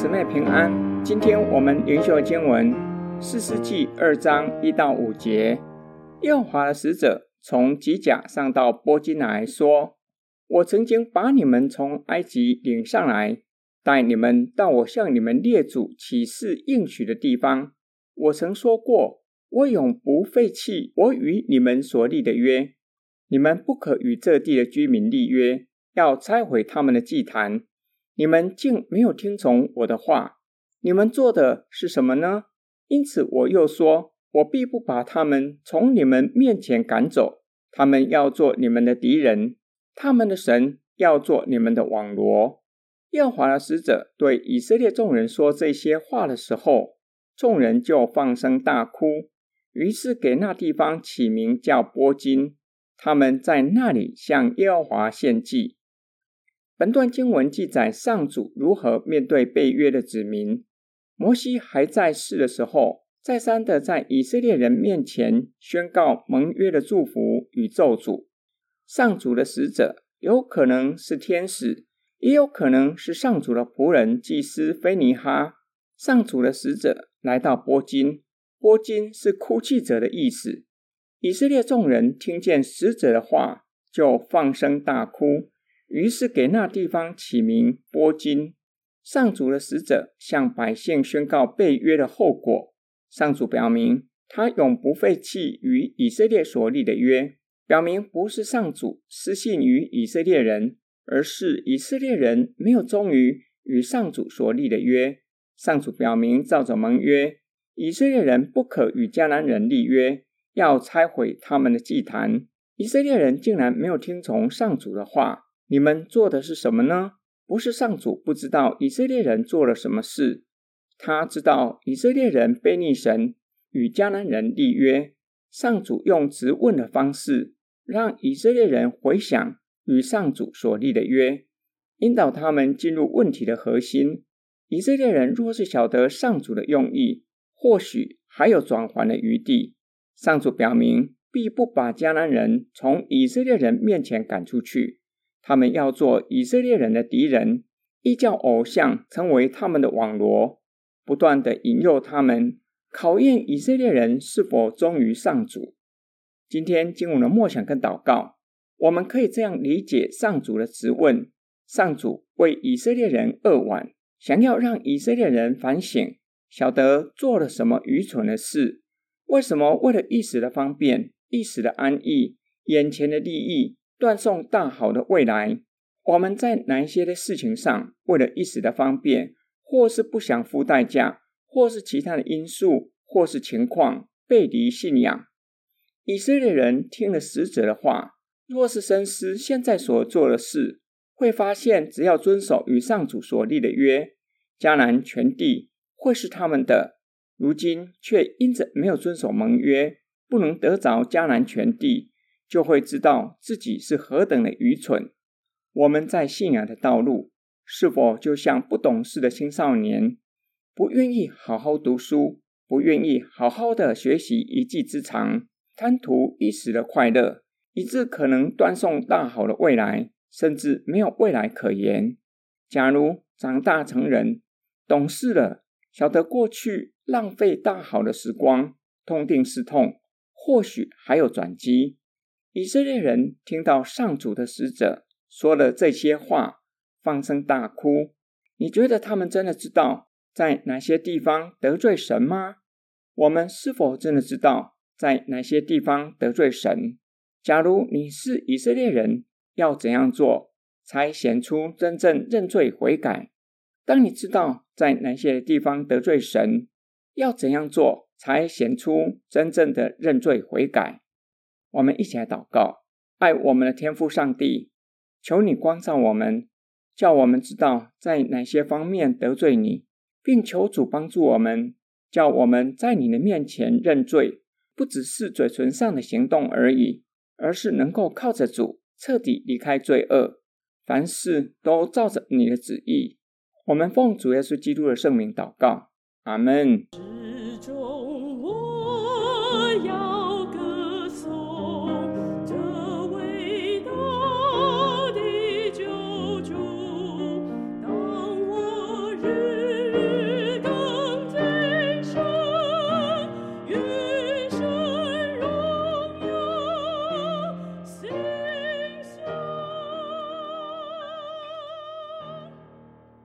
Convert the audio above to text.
姊妹平安。今天我们灵修经文士师记二章一到五节。耶和华的使者从吉甲上到波金来说：“我曾经把你们从埃及领上来，带你们到我向你们列祖起誓应许的地方。我曾说过，我永不废弃我与你们所立的约。你们不可与这地的居民立约，要拆毁他们的祭坛。”你们竟没有听从我的话，你们做的是什么呢？因此我又说，我必不把他们从你们面前赶走，他们要做你们的敌人，他们的神要做你们的网罗。耶和华的使者对以色列众人说这些话的时候，众人就放声大哭，于是给那地方起名叫波金，他们在那里向耶和华献祭。本段经文记载上主如何面对被约的子民。摩西还在世的时候，再三的在以色列人面前宣告盟约的祝福与咒诅。上主的使者有可能是天使，也有可能是上主的仆人祭司菲尼哈。上主的使者来到波金，波金是哭泣者的意思。以色列众人听见使者的话，就放声大哭。于是给那地方起名波金。上主的使者向百姓宣告背约的后果。上主表明他永不废弃与以色列所立的约，表明不是上主失信于以色列人，而是以色列人没有忠于与上主所立的约。上主表明照着盟约，以色列人不可与迦南人立约，要拆毁他们的祭坛。以色列人竟然没有听从上主的话。你们做的是什么呢？不是上主不知道以色列人做了什么事，他知道以色列人悖逆神，与迦南人立约。上主用质问的方式，让以色列人回想与上主所立的约，引导他们进入问题的核心。以色列人若是晓得上主的用意，或许还有转圜的余地。上主表明，必不把迦南人从以色列人面前赶出去。他们要做以色列人的敌人，异教偶像成为他们的网罗，不断地引诱他们，考验以色列人是否忠于上主。今天经文的默想跟祷告，我们可以这样理解上主的质问：上主为以色列人扼腕，想要让以色列人反省，晓得做了什么愚蠢的事。为什么为了一时的方便、一时的安逸、眼前的利益？断送大好的未来，我们在哪一些的事情上，为了一时的方便，或是不想付代价，或是其他的因素，或是情况，背离信仰？以色列人听了使者的话，若是深思现在所做的事，会发现，只要遵守与上主所立的约，迦南全地会是他们的。如今却因着没有遵守盟约，不能得着迦南全地。就会知道自己是何等的愚蠢。我们在信仰的道路，是否就像不懂事的青少年，不愿意好好读书，不愿意好好的学习一技之长，贪图一时的快乐，以致可能断送大好的未来，甚至没有未来可言。假如长大成人，懂事了，晓得过去浪费大好的时光，痛定思痛，或许还有转机。以色列人听到上主的使者说了这些话，放声大哭。你觉得他们真的知道在哪些地方得罪神吗？我们是否真的知道在哪些地方得罪神？假如你是以色列人，要怎样做才显出真正认罪悔改？当你知道在哪些地方得罪神，要怎样做才显出真正的认罪悔改？我们一起来祷告，爱我们的天父上帝，求你光照我们，叫我们知道在哪些方面得罪你，并求主帮助我们，叫我们在你的面前认罪，不只是嘴唇上的行动而已，而是能够靠着主彻底离开罪恶，凡事都照着你的旨意。我们奉主耶稣基督的圣名祷告，阿门。